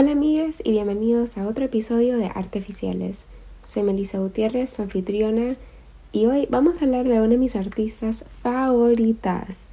Hola amigas y bienvenidos a otro episodio de Artificiales. Soy Melissa Gutiérrez, tu anfitriona, y hoy vamos a hablar de una de mis artistas favoritas.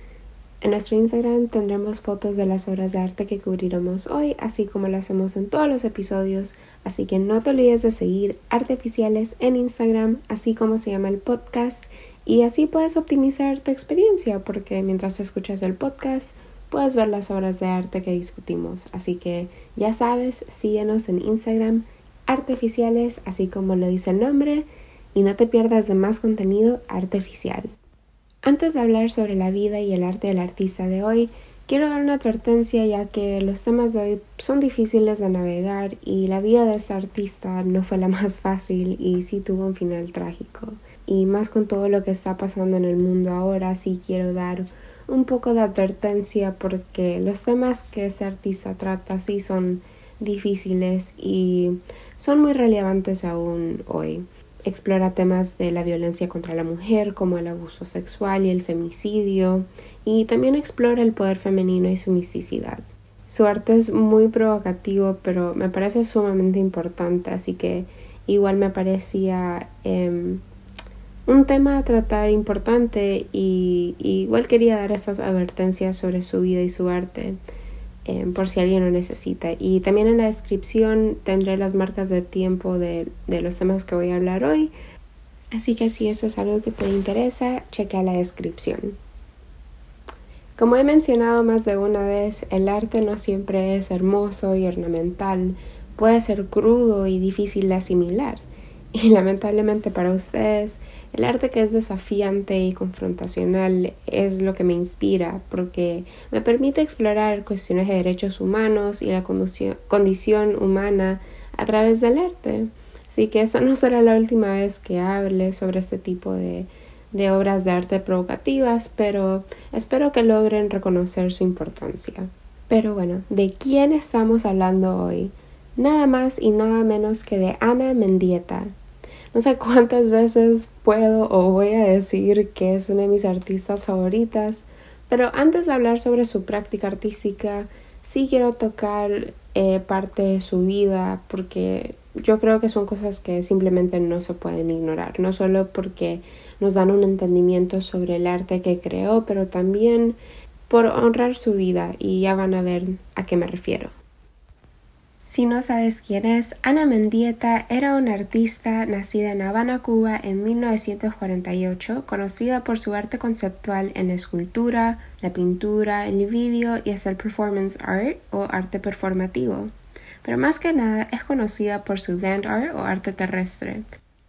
En nuestro Instagram tendremos fotos de las obras de arte que cubriremos hoy, así como lo hacemos en todos los episodios, así que no te olvides de seguir Artificiales en Instagram, así como se llama el podcast, y así puedes optimizar tu experiencia, porque mientras escuchas el podcast puedes ver las obras de arte que discutimos. Así que ya sabes, síguenos en Instagram, Artificiales, así como lo dice el nombre, y no te pierdas de más contenido artificial. Antes de hablar sobre la vida y el arte del artista de hoy, quiero dar una advertencia ya que los temas de hoy son difíciles de navegar y la vida de este artista no fue la más fácil y sí tuvo un final trágico. Y más con todo lo que está pasando en el mundo ahora, sí quiero dar un poco de advertencia porque los temas que este artista trata sí son difíciles y son muy relevantes aún hoy. Explora temas de la violencia contra la mujer como el abuso sexual y el femicidio y también explora el poder femenino y su misticidad. Su arte es muy provocativo pero me parece sumamente importante así que igual me parecía em, un tema a tratar importante y, igual quería dar estas advertencias sobre su vida y su arte eh, por si alguien lo necesita. Y también en la descripción tendré las marcas de tiempo de, de los temas que voy a hablar hoy. Así que si eso es algo que te interesa, chequea la descripción. Como he mencionado más de una vez, el arte no siempre es hermoso y ornamental, puede ser crudo y difícil de asimilar. Y lamentablemente para ustedes, el arte que es desafiante y confrontacional es lo que me inspira porque me permite explorar cuestiones de derechos humanos y la condición humana a través del arte. Así que esta no será la última vez que hable sobre este tipo de, de obras de arte provocativas, pero espero que logren reconocer su importancia. Pero bueno, ¿de quién estamos hablando hoy? Nada más y nada menos que de Ana Mendieta, no sé cuántas veces puedo o voy a decir que es una de mis artistas favoritas, pero antes de hablar sobre su práctica artística, sí quiero tocar eh, parte de su vida porque yo creo que son cosas que simplemente no se pueden ignorar, no solo porque nos dan un entendimiento sobre el arte que creó, pero también por honrar su vida y ya van a ver a qué me refiero. Si no sabes quién es, Ana Mendieta era una artista nacida en Habana, Cuba en 1948, conocida por su arte conceptual en la escultura, la pintura, el vídeo y el performance art o arte performativo. Pero más que nada es conocida por su land art o arte terrestre.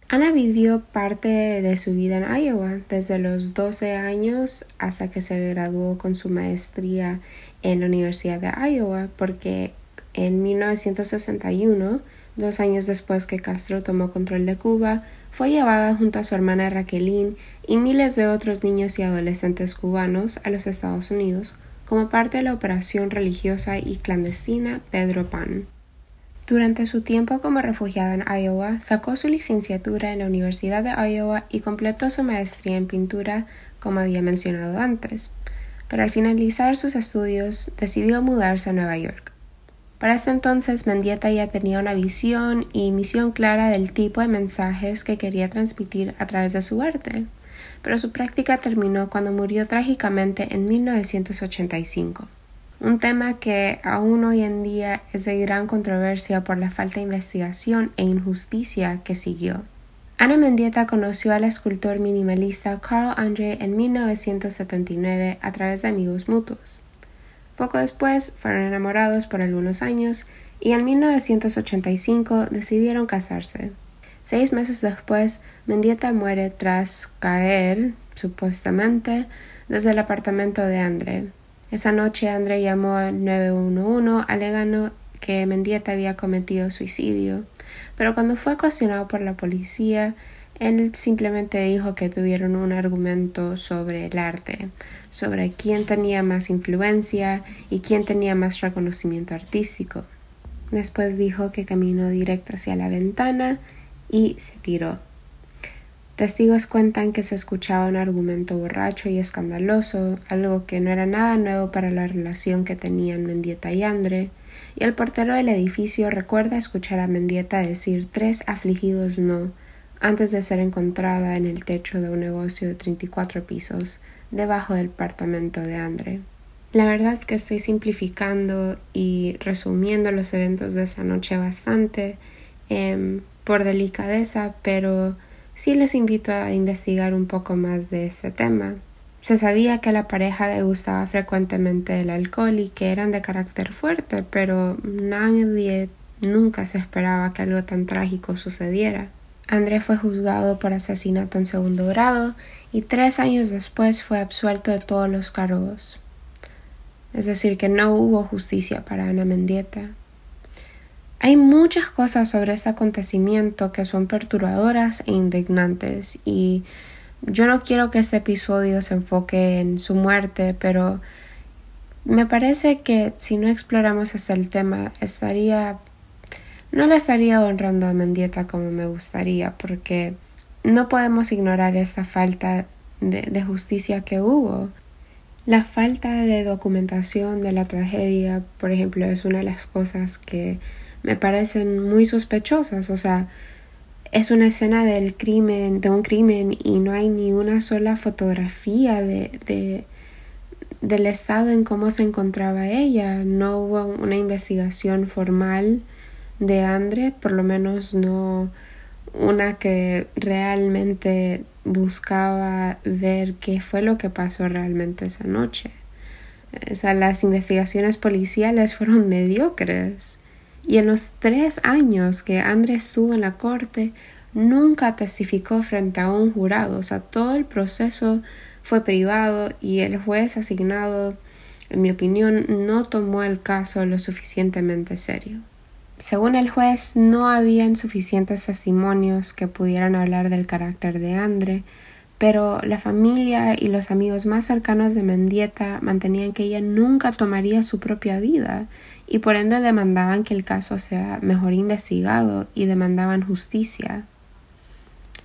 Ana vivió parte de su vida en Iowa, desde los 12 años hasta que se graduó con su maestría en la Universidad de Iowa, porque en 1961, dos años después que Castro tomó control de Cuba, fue llevada junto a su hermana Raquelín y miles de otros niños y adolescentes cubanos a los Estados Unidos como parte de la operación religiosa y clandestina Pedro Pan. Durante su tiempo como refugiada en Iowa, sacó su licenciatura en la Universidad de Iowa y completó su maestría en pintura, como había mencionado antes. Pero al finalizar sus estudios, decidió mudarse a Nueva York. Para este entonces Mendieta ya tenía una visión y misión clara del tipo de mensajes que quería transmitir a través de su arte, pero su práctica terminó cuando murió trágicamente en 1985, un tema que aún hoy en día es de gran controversia por la falta de investigación e injusticia que siguió. Ana Mendieta conoció al escultor minimalista Carl Andre en 1979 a través de amigos mutuos. Poco después fueron enamorados por algunos años y en 1985 decidieron casarse. Seis meses después, Mendieta muere tras caer, supuestamente, desde el apartamento de André. Esa noche André llamó al 911 alegando que Mendieta había cometido suicidio, pero cuando fue cuestionado por la policía, él simplemente dijo que tuvieron un argumento sobre el arte, sobre quién tenía más influencia y quién tenía más reconocimiento artístico. Después dijo que caminó directo hacia la ventana y se tiró. Testigos cuentan que se escuchaba un argumento borracho y escandaloso, algo que no era nada nuevo para la relación que tenían Mendieta y Andre, y el portero del edificio recuerda escuchar a Mendieta decir tres afligidos no antes de ser encontrada en el techo de un negocio de 34 pisos debajo del apartamento de Andre. La verdad que estoy simplificando y resumiendo los eventos de esa noche bastante em, por delicadeza, pero sí les invito a investigar un poco más de este tema. Se sabía que la pareja le gustaba frecuentemente el alcohol y que eran de carácter fuerte, pero nadie nunca se esperaba que algo tan trágico sucediera. André fue juzgado por asesinato en segundo grado y tres años después fue absuelto de todos los cargos. Es decir, que no hubo justicia para Ana Mendieta. Hay muchas cosas sobre este acontecimiento que son perturbadoras e indignantes y yo no quiero que este episodio se enfoque en su muerte, pero me parece que si no exploramos hasta el tema estaría no le estaría honrando a Mendieta como me gustaría porque no podemos ignorar esa falta de justicia que hubo. La falta de documentación de la tragedia, por ejemplo, es una de las cosas que me parecen muy sospechosas. O sea, es una escena del crimen, de un crimen, y no hay ni una sola fotografía de del estado en cómo se encontraba ella. No hubo una investigación formal de Andre, por lo menos no una que realmente buscaba ver qué fue lo que pasó realmente esa noche. O sea, las investigaciones policiales fueron mediocres. Y en los tres años que Andrés estuvo en la corte, nunca testificó frente a un jurado. O sea, todo el proceso fue privado y el juez asignado, en mi opinión, no tomó el caso lo suficientemente serio. Según el juez, no habían suficientes testimonios que pudieran hablar del carácter de Andre, pero la familia y los amigos más cercanos de Mendieta mantenían que ella nunca tomaría su propia vida y por ende demandaban que el caso sea mejor investigado y demandaban justicia.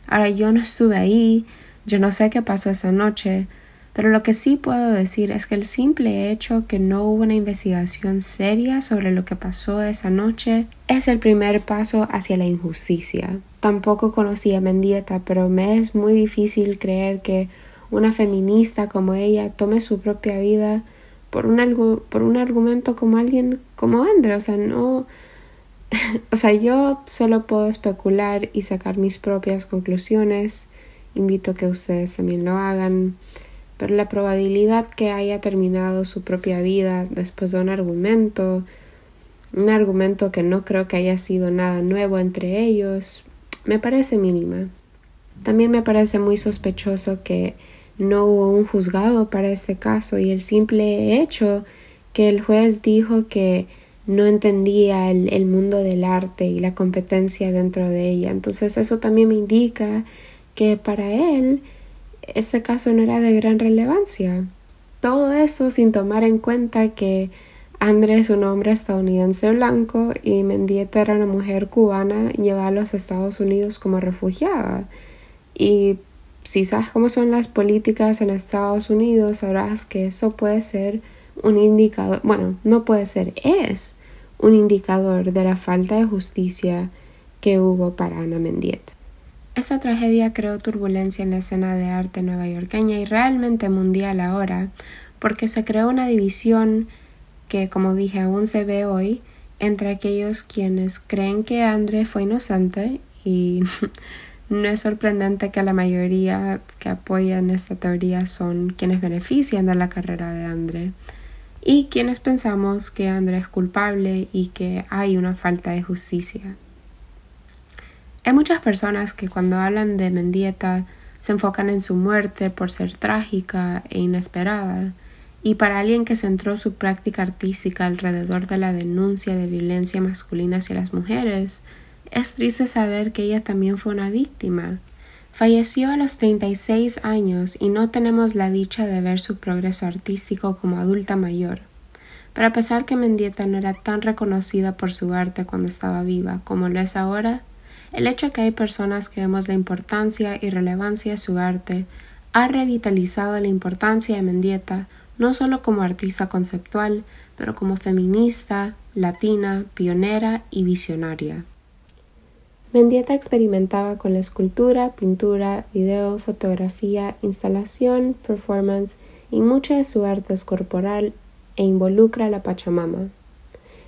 Ahora yo no estuve ahí, yo no sé qué pasó esa noche, pero lo que sí puedo decir es que el simple hecho que no hubo una investigación seria sobre lo que pasó esa noche es el primer paso hacia la injusticia. Tampoco conocí a Mendieta, pero me es muy difícil creer que una feminista como ella tome su propia vida por un, por un argumento como alguien como André. O sea, no. o sea, yo solo puedo especular y sacar mis propias conclusiones. Invito a que ustedes también lo hagan pero la probabilidad que haya terminado su propia vida después de un argumento, un argumento que no creo que haya sido nada nuevo entre ellos, me parece mínima. También me parece muy sospechoso que no hubo un juzgado para este caso y el simple hecho que el juez dijo que no entendía el, el, mundo del arte y la competencia dentro de ella. Entonces eso también me indica que para él este caso no era de gran relevancia. Todo eso sin tomar en cuenta que Andrés es un hombre estadounidense blanco y Mendieta era una mujer cubana llevada a los Estados Unidos como refugiada. Y si sabes cómo son las políticas en Estados Unidos, sabrás que eso puede ser un indicador, bueno, no puede ser, es un indicador de la falta de justicia que hubo para Ana Mendieta. Esta tragedia creó turbulencia en la escena de arte nuevayorqueña y realmente mundial ahora, porque se creó una división que, como dije, aún se ve hoy entre aquellos quienes creen que André fue inocente y no es sorprendente que la mayoría que apoyan esta teoría son quienes benefician de la carrera de André y quienes pensamos que André es culpable y que hay una falta de justicia. Hay muchas personas que cuando hablan de Mendieta se enfocan en su muerte por ser trágica e inesperada, y para alguien que centró su práctica artística alrededor de la denuncia de violencia masculina hacia las mujeres, es triste saber que ella también fue una víctima. Falleció a los 36 años y no tenemos la dicha de ver su progreso artístico como adulta mayor. Pero a pesar que Mendieta no era tan reconocida por su arte cuando estaba viva como lo es ahora, el hecho que hay personas que vemos la importancia y relevancia de su arte ha revitalizado la importancia de Mendieta no solo como artista conceptual, pero como feminista, latina, pionera y visionaria. Mendieta experimentaba con la escultura, pintura, video, fotografía, instalación, performance y mucha de su arte es corporal e involucra a la Pachamama.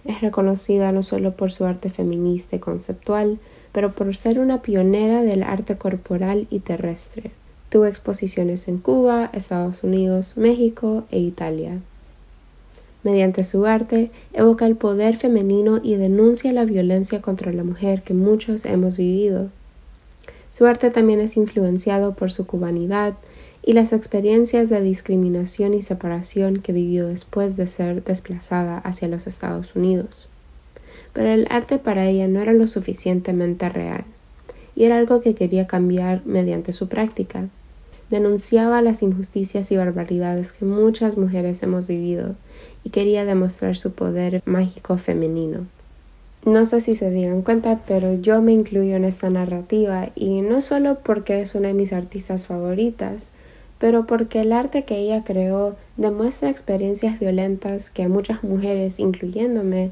Es reconocida no solo por su arte feminista y conceptual, pero por ser una pionera del arte corporal y terrestre. Tuvo exposiciones en Cuba, Estados Unidos, México e Italia. Mediante su arte, evoca el poder femenino y denuncia la violencia contra la mujer que muchos hemos vivido. Su arte también es influenciado por su cubanidad y las experiencias de discriminación y separación que vivió después de ser desplazada hacia los Estados Unidos. Pero el arte para ella no era lo suficientemente real, y era algo que quería cambiar mediante su práctica denunciaba las injusticias y barbaridades que muchas mujeres hemos vivido y quería demostrar su poder mágico femenino. No sé si se dieron cuenta, pero yo me incluyo en esta narrativa y no solo porque es una de mis artistas favoritas, pero porque el arte que ella creó demuestra experiencias violentas que muchas mujeres, incluyéndome,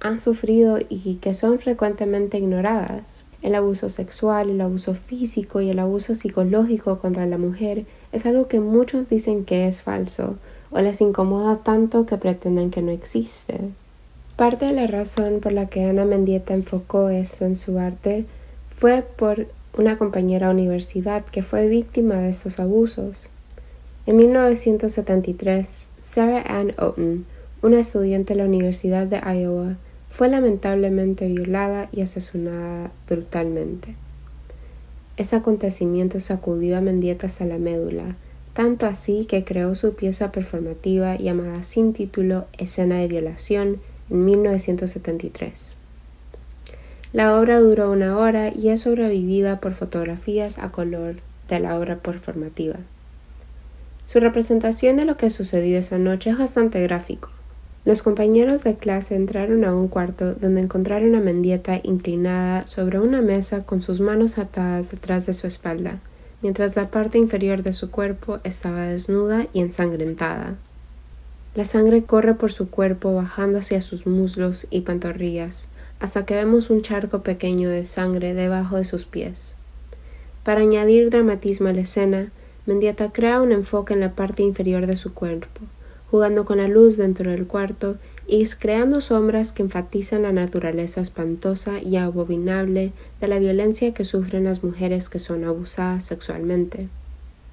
han sufrido y que son frecuentemente ignoradas. El abuso sexual, el abuso físico y el abuso psicológico contra la mujer es algo que muchos dicen que es falso o les incomoda tanto que pretenden que no existe. Parte de la razón por la que Ana Mendieta enfocó eso en su arte fue por una compañera universidad que fue víctima de esos abusos. En 1973, Sarah Ann Otten, una estudiante de la Universidad de Iowa, fue lamentablemente violada y asesinada brutalmente. Ese acontecimiento sacudió a Mendieta hasta la médula, tanto así que creó su pieza performativa llamada sin título Escena de Violación en 1973. La obra duró una hora y es sobrevivida por fotografías a color de la obra performativa. Su representación de lo que sucedió esa noche es bastante gráfico. Los compañeros de clase entraron a un cuarto donde encontraron a Mendieta inclinada sobre una mesa con sus manos atadas detrás de su espalda, mientras la parte inferior de su cuerpo estaba desnuda y ensangrentada. La sangre corre por su cuerpo bajando hacia sus muslos y pantorrillas, hasta que vemos un charco pequeño de sangre debajo de sus pies. Para añadir dramatismo a la escena, Mendieta crea un enfoque en la parte inferior de su cuerpo, jugando con la luz dentro del cuarto y creando sombras que enfatizan la naturaleza espantosa y abominable de la violencia que sufren las mujeres que son abusadas sexualmente.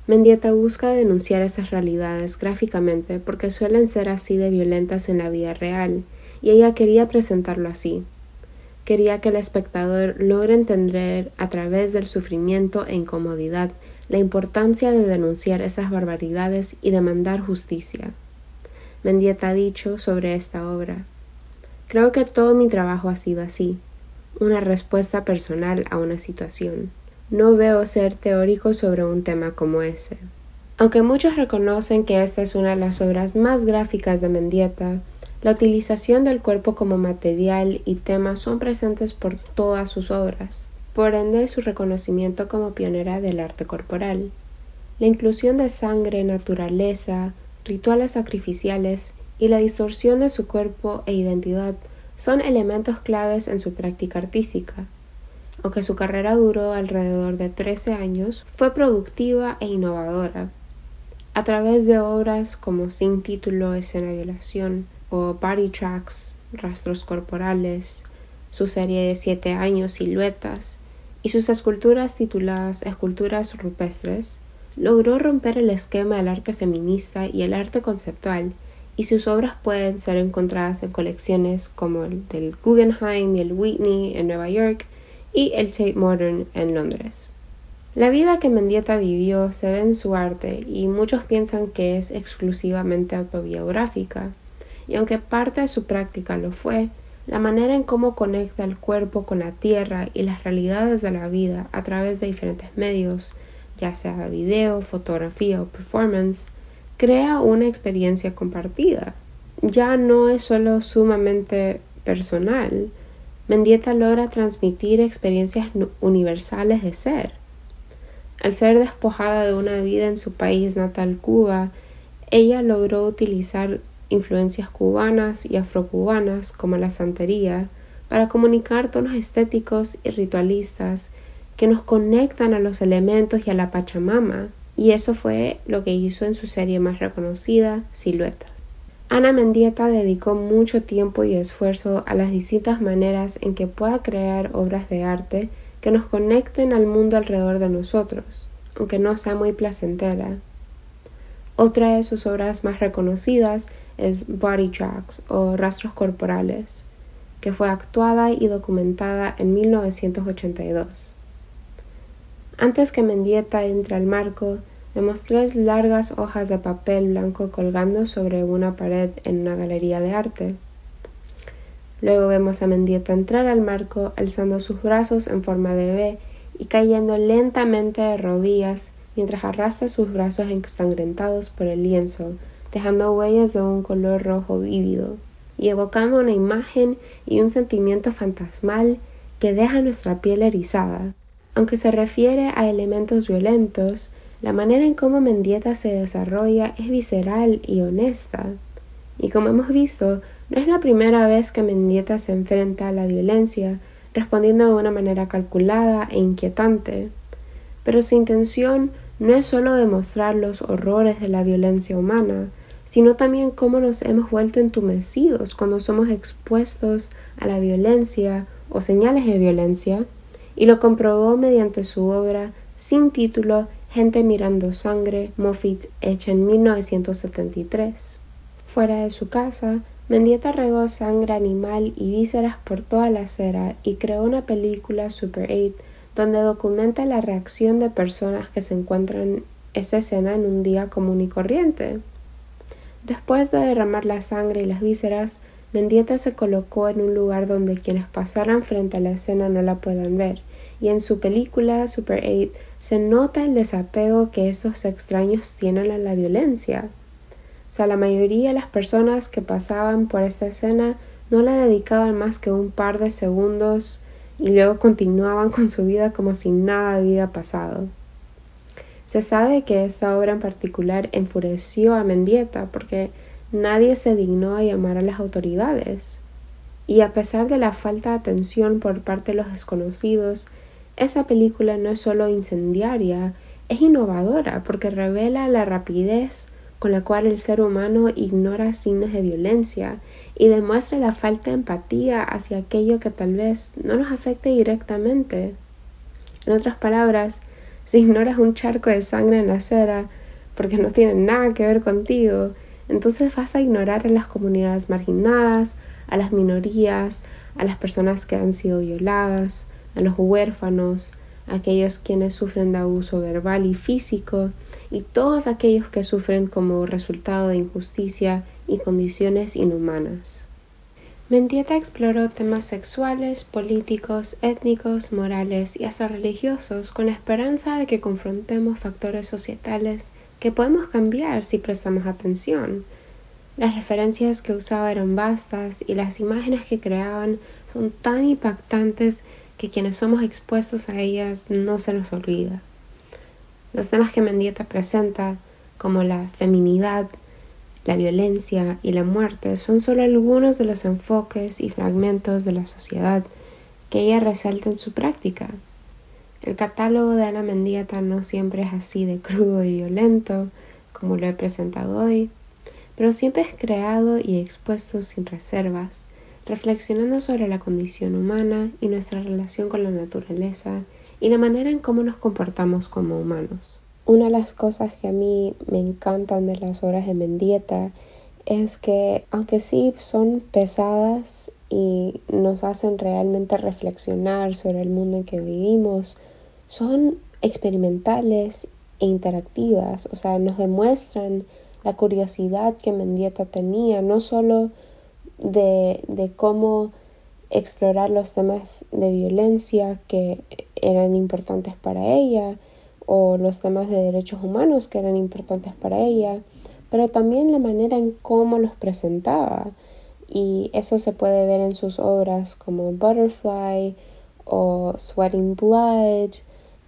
Mendieta busca denunciar esas realidades gráficamente porque suelen ser así de violentas en la vida real, y ella quería presentarlo así. Quería que el espectador logre entender a través del sufrimiento e incomodidad la importancia de denunciar esas barbaridades y demandar justicia. Mendieta ha dicho sobre esta obra. Creo que todo mi trabajo ha sido así, una respuesta personal a una situación. No veo ser teórico sobre un tema como ese. Aunque muchos reconocen que esta es una de las obras más gráficas de Mendieta, la utilización del cuerpo como material y tema son presentes por todas sus obras, por ende su reconocimiento como pionera del arte corporal. La inclusión de sangre, naturaleza, rituales sacrificiales y la distorsión de su cuerpo e identidad son elementos claves en su práctica artística. Aunque su carrera duró alrededor de 13 años, fue productiva e innovadora. A través de obras como Sin título, Escena Violación o Body Tracks, Rastros Corporales, su serie de siete años Siluetas y sus esculturas tituladas Esculturas Rupestres, logró romper el esquema del arte feminista y el arte conceptual, y sus obras pueden ser encontradas en colecciones como el del Guggenheim y el Whitney en Nueva York y el Tate Modern en Londres. La vida que Mendieta vivió se ve en su arte y muchos piensan que es exclusivamente autobiográfica, y aunque parte de su práctica lo fue, la manera en cómo conecta el cuerpo con la tierra y las realidades de la vida a través de diferentes medios ya sea video, fotografía o performance, crea una experiencia compartida. Ya no es solo sumamente personal. Mendieta logra transmitir experiencias universales de ser. Al ser despojada de una vida en su país natal Cuba, ella logró utilizar influencias cubanas y afrocubanas como la santería para comunicar tonos estéticos y ritualistas que nos conectan a los elementos y a la Pachamama, y eso fue lo que hizo en su serie más reconocida, Siluetas. Ana Mendieta dedicó mucho tiempo y esfuerzo a las distintas maneras en que pueda crear obras de arte que nos conecten al mundo alrededor de nosotros, aunque no sea muy placentera. Otra de sus obras más reconocidas es Body Tracks o Rastros Corporales, que fue actuada y documentada en 1982. Antes que Mendieta entre al marco, vemos tres largas hojas de papel blanco colgando sobre una pared en una galería de arte. Luego vemos a Mendieta entrar al marco alzando sus brazos en forma de V y cayendo lentamente de rodillas mientras arrastra sus brazos ensangrentados por el lienzo, dejando huellas de un color rojo vívido y evocando una imagen y un sentimiento fantasmal que deja nuestra piel erizada. Aunque se refiere a elementos violentos, la manera en cómo Mendieta se desarrolla es visceral y honesta. Y como hemos visto, no es la primera vez que Mendieta se enfrenta a la violencia, respondiendo de una manera calculada e inquietante. Pero su intención no es solo demostrar los horrores de la violencia humana, sino también cómo nos hemos vuelto entumecidos cuando somos expuestos a la violencia o señales de violencia y lo comprobó mediante su obra sin título Gente mirando sangre, Moffitt, hecha en 1973. Fuera de su casa, Mendieta regó sangre animal y vísceras por toda la acera y creó una película Super 8 donde documenta la reacción de personas que se encuentran esa escena en un día común y corriente. Después de derramar la sangre y las vísceras, Mendieta se colocó en un lugar donde quienes pasaran frente a la escena no la puedan ver, y en su película Super 8 se nota el desapego que esos extraños tienen a la violencia. O sea, la mayoría de las personas que pasaban por esta escena no le dedicaban más que un par de segundos y luego continuaban con su vida como si nada había pasado. Se sabe que esta obra en particular enfureció a Mendieta porque nadie se dignó a llamar a las autoridades. Y a pesar de la falta de atención por parte de los desconocidos, esa película no es solo incendiaria, es innovadora porque revela la rapidez con la cual el ser humano ignora signos de violencia y demuestra la falta de empatía hacia aquello que tal vez no nos afecte directamente. En otras palabras, si ignoras un charco de sangre en la acera porque no tiene nada que ver contigo, entonces vas a ignorar a las comunidades marginadas, a las minorías, a las personas que han sido violadas, a los huérfanos, a aquellos quienes sufren de abuso verbal y físico, y todos aquellos que sufren como resultado de injusticia y condiciones inhumanas. Mendieta exploró temas sexuales, políticos, étnicos, morales y hasta religiosos con la esperanza de que confrontemos factores societales que podemos cambiar si prestamos atención. Las referencias que usaba eran vastas y las imágenes que creaban son tan impactantes que quienes somos expuestos a ellas no se nos olvida. Los temas que Mendieta presenta, como la feminidad, la violencia y la muerte, son solo algunos de los enfoques y fragmentos de la sociedad que ella resalta en su práctica. El catálogo de Ana Mendieta no siempre es así de crudo y violento como lo he presentado hoy, pero siempre es creado y expuesto sin reservas, reflexionando sobre la condición humana y nuestra relación con la naturaleza y la manera en cómo nos comportamos como humanos. Una de las cosas que a mí me encantan de las obras de Mendieta es que aunque sí son pesadas y nos hacen realmente reflexionar sobre el mundo en que vivimos, son experimentales e interactivas, o sea, nos demuestran la curiosidad que Mendieta tenía, no solo de, de cómo explorar los temas de violencia que eran importantes para ella o los temas de derechos humanos que eran importantes para ella, pero también la manera en cómo los presentaba. Y eso se puede ver en sus obras como Butterfly o Sweating Blood,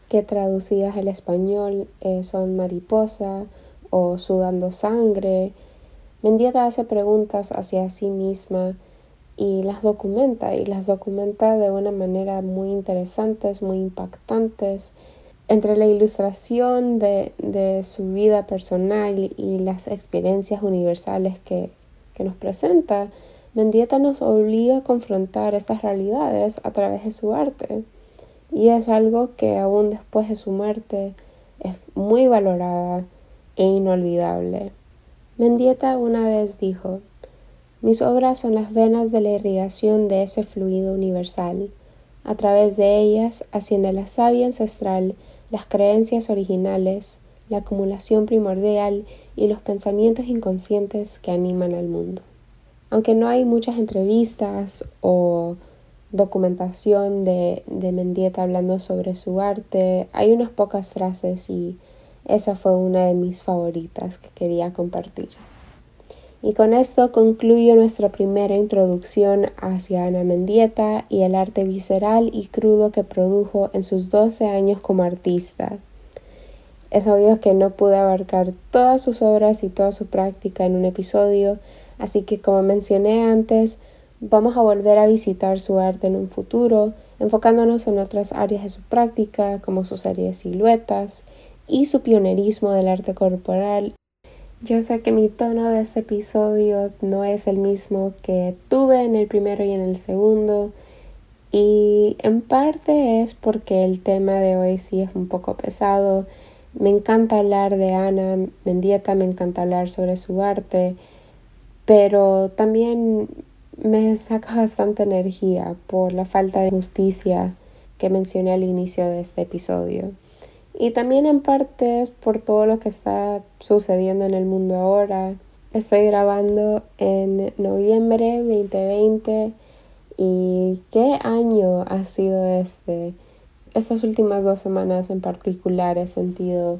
que traducidas al español eh, son Mariposa o Sudando Sangre, Mendieta hace preguntas hacia sí misma y las documenta y las documenta de una manera muy interesantes, muy impactantes. Entre la ilustración de, de su vida personal y las experiencias universales que, que nos presenta, Mendieta nos obliga a confrontar esas realidades a través de su arte. Y es algo que aún después de su muerte es muy valorada e inolvidable. Mendieta una vez dijo mis obras son las venas de la irrigación de ese fluido universal. A través de ellas asciende la savia ancestral, las creencias originales, la acumulación primordial y los pensamientos inconscientes que animan al mundo. Aunque no hay muchas entrevistas o documentación de, de Mendieta hablando sobre su arte, hay unas pocas frases y esa fue una de mis favoritas que quería compartir. Y con esto concluyo nuestra primera introducción hacia Ana Mendieta y el arte visceral y crudo que produjo en sus 12 años como artista. Es obvio que no pude abarcar todas sus obras y toda su práctica en un episodio, así que como mencioné antes, vamos a volver a visitar su arte en un futuro, enfocándonos en otras áreas de su práctica, como su serie de siluetas y su pionerismo del arte corporal yo sé que mi tono de este episodio no es el mismo que tuve en el primero y en el segundo y en parte es porque el tema de hoy sí es un poco pesado. Me encanta hablar de Ana Mendieta, me encanta hablar sobre su arte, pero también me saca bastante energía por la falta de justicia que mencioné al inicio de este episodio. Y también en parte por todo lo que está sucediendo en el mundo ahora. Estoy grabando en noviembre 2020 y qué año ha sido este. Estas últimas dos semanas en particular he sentido,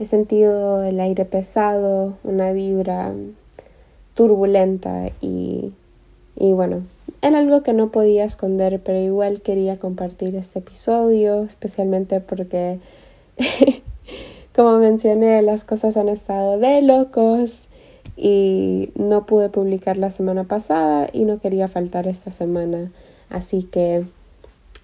he sentido el aire pesado, una vibra turbulenta y, y bueno, era algo que no podía esconder, pero igual quería compartir este episodio, especialmente porque Como mencioné, las cosas han estado de locos y no pude publicar la semana pasada y no quería faltar esta semana. Así que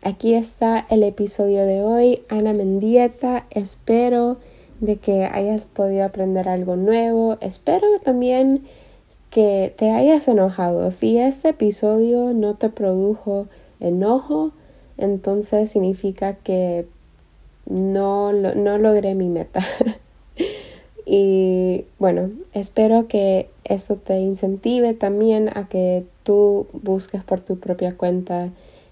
aquí está el episodio de hoy. Ana Mendieta, espero de que hayas podido aprender algo nuevo. Espero también que te hayas enojado. Si este episodio no te produjo enojo, entonces significa que no, no logré mi meta. y bueno, espero que eso te incentive también a que tú busques por tu propia cuenta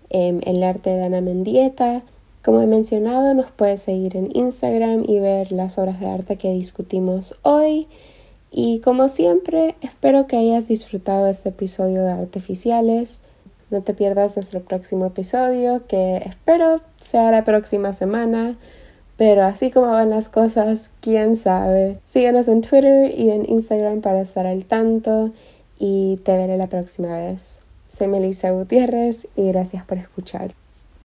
em, el arte de Ana Mendieta. Como he mencionado, nos puedes seguir en Instagram y ver las obras de arte que discutimos hoy. Y como siempre, espero que hayas disfrutado este episodio de Artificiales. No te pierdas nuestro próximo episodio, que espero sea la próxima semana. Pero así como van las cosas, quién sabe. Síguenos en Twitter y en Instagram para estar al tanto y te veré la próxima vez. Soy Melissa Gutiérrez y gracias por escuchar.